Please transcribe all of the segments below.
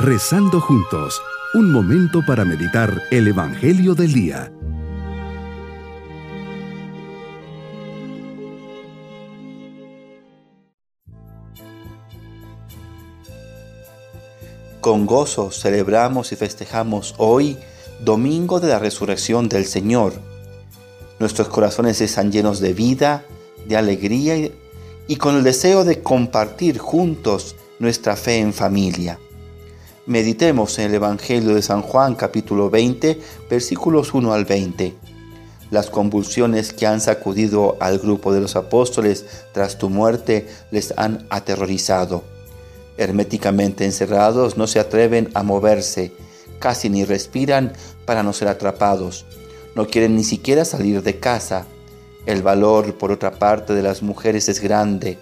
Rezando juntos, un momento para meditar el Evangelio del Día. Con gozo celebramos y festejamos hoy, domingo de la resurrección del Señor. Nuestros corazones están llenos de vida, de alegría y, con el deseo de compartir juntos nuestra fe en familia. Meditemos en el Evangelio de San Juan capítulo 20 versículos 1 al 20. Las convulsiones que han sacudido al grupo de los apóstoles tras tu muerte les han aterrorizado. Herméticamente encerrados no se atreven a moverse, casi ni respiran para no ser atrapados. No quieren ni siquiera salir de casa. El valor, por otra parte, de las mujeres es grande.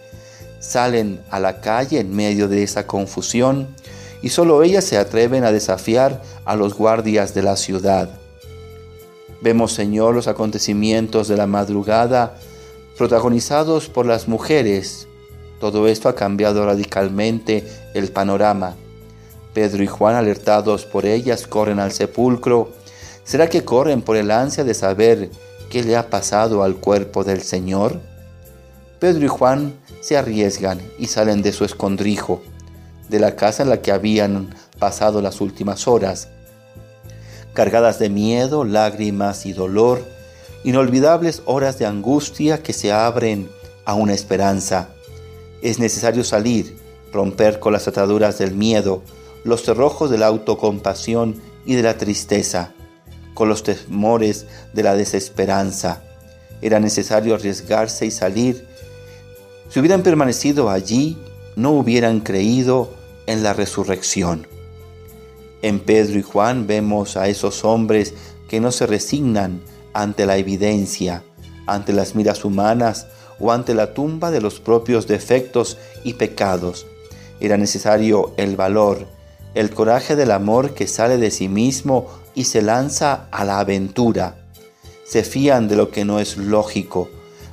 Salen a la calle en medio de esa confusión y solo ellas se atreven a desafiar a los guardias de la ciudad. Vemos, Señor, los acontecimientos de la madrugada protagonizados por las mujeres. Todo esto ha cambiado radicalmente el panorama. Pedro y Juan, alertados por ellas, corren al sepulcro. ¿Será que corren por el ansia de saber qué le ha pasado al cuerpo del Señor? Pedro y Juan se arriesgan y salen de su escondrijo de la casa en la que habían pasado las últimas horas, cargadas de miedo, lágrimas y dolor, inolvidables horas de angustia que se abren a una esperanza. Es necesario salir, romper con las ataduras del miedo, los cerrojos de la autocompasión y de la tristeza, con los temores de la desesperanza. Era necesario arriesgarse y salir. Si hubieran permanecido allí, no hubieran creído en la resurrección. En Pedro y Juan vemos a esos hombres que no se resignan ante la evidencia, ante las miras humanas o ante la tumba de los propios defectos y pecados. Era necesario el valor, el coraje del amor que sale de sí mismo y se lanza a la aventura. Se fían de lo que no es lógico,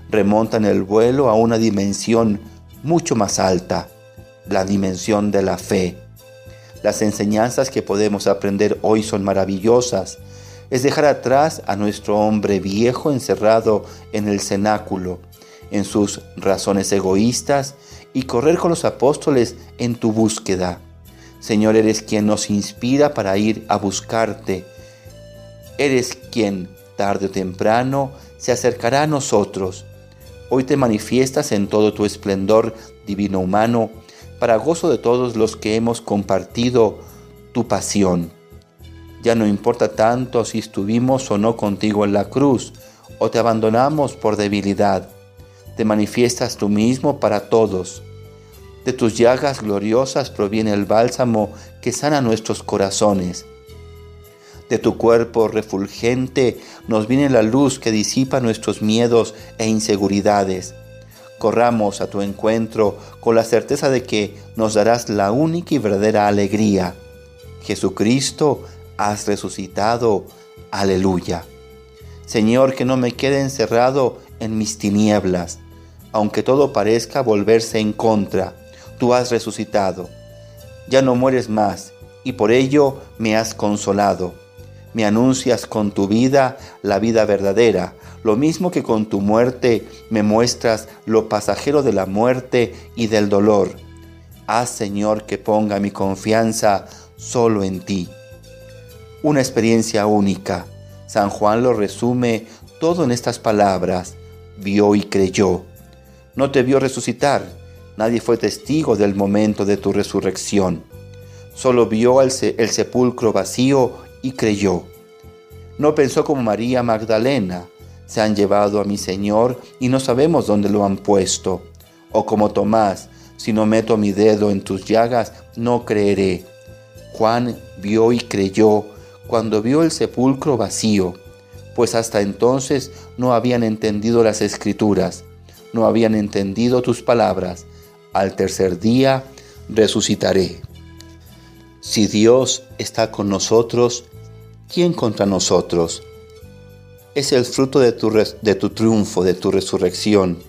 remontan el vuelo a una dimensión mucho más alta la dimensión de la fe. Las enseñanzas que podemos aprender hoy son maravillosas. Es dejar atrás a nuestro hombre viejo encerrado en el cenáculo, en sus razones egoístas, y correr con los apóstoles en tu búsqueda. Señor, eres quien nos inspira para ir a buscarte. Eres quien, tarde o temprano, se acercará a nosotros. Hoy te manifiestas en todo tu esplendor divino humano para gozo de todos los que hemos compartido tu pasión. Ya no importa tanto si estuvimos o no contigo en la cruz, o te abandonamos por debilidad. Te manifiestas tú mismo para todos. De tus llagas gloriosas proviene el bálsamo que sana nuestros corazones. De tu cuerpo refulgente nos viene la luz que disipa nuestros miedos e inseguridades corramos a tu encuentro con la certeza de que nos darás la única y verdadera alegría. Jesucristo, has resucitado. Aleluya. Señor, que no me quede encerrado en mis tinieblas, aunque todo parezca volverse en contra. Tú has resucitado. Ya no mueres más, y por ello me has consolado me anuncias con tu vida la vida verdadera, lo mismo que con tu muerte me muestras lo pasajero de la muerte y del dolor. Haz, Señor, que ponga mi confianza solo en ti. Una experiencia única. San Juan lo resume todo en estas palabras. Vio y creyó. No te vio resucitar. Nadie fue testigo del momento de tu resurrección. Solo vio el, el sepulcro vacío y creyó. No pensó como María Magdalena, se han llevado a mi Señor y no sabemos dónde lo han puesto. O como Tomás, si no meto mi dedo en tus llagas, no creeré. Juan vio y creyó cuando vio el sepulcro vacío, pues hasta entonces no habían entendido las escrituras, no habían entendido tus palabras. Al tercer día resucitaré. Si Dios está con nosotros, ¿quién contra nosotros? Es el fruto de tu, de tu triunfo, de tu resurrección.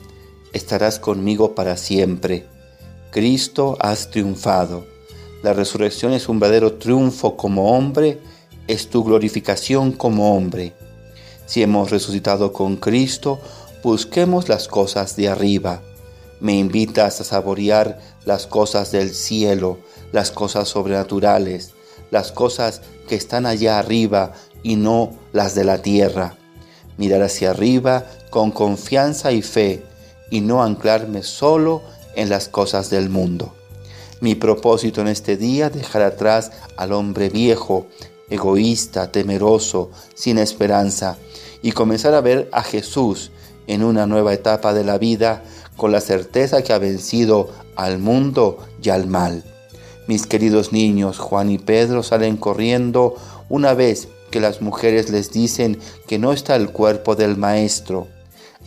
Estarás conmigo para siempre. Cristo has triunfado. La resurrección es un verdadero triunfo como hombre, es tu glorificación como hombre. Si hemos resucitado con Cristo, busquemos las cosas de arriba. Me invitas a saborear las cosas del cielo, las cosas sobrenaturales, las cosas que están allá arriba y no las de la tierra. Mirar hacia arriba con confianza y fe y no anclarme solo en las cosas del mundo. Mi propósito en este día dejar atrás al hombre viejo, egoísta, temeroso, sin esperanza, y comenzar a ver a Jesús en una nueva etapa de la vida con la certeza que ha vencido al mundo y al mal. Mis queridos niños, Juan y Pedro salen corriendo una vez que las mujeres les dicen que no está el cuerpo del Maestro.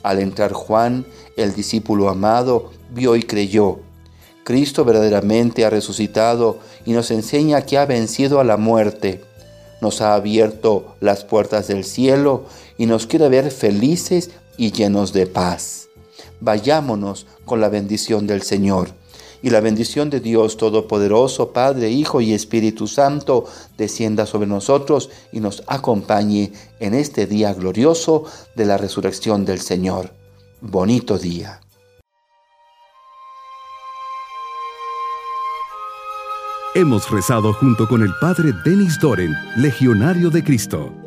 Al entrar Juan, el discípulo amado, vio y creyó. Cristo verdaderamente ha resucitado y nos enseña que ha vencido a la muerte. Nos ha abierto las puertas del cielo y nos quiere ver felices y llenos de paz. Vayámonos con la bendición del Señor y la bendición de Dios Todopoderoso, Padre, Hijo y Espíritu Santo, descienda sobre nosotros y nos acompañe en este día glorioso de la resurrección del Señor. Bonito día. Hemos rezado junto con el Padre Denis Doren, Legionario de Cristo.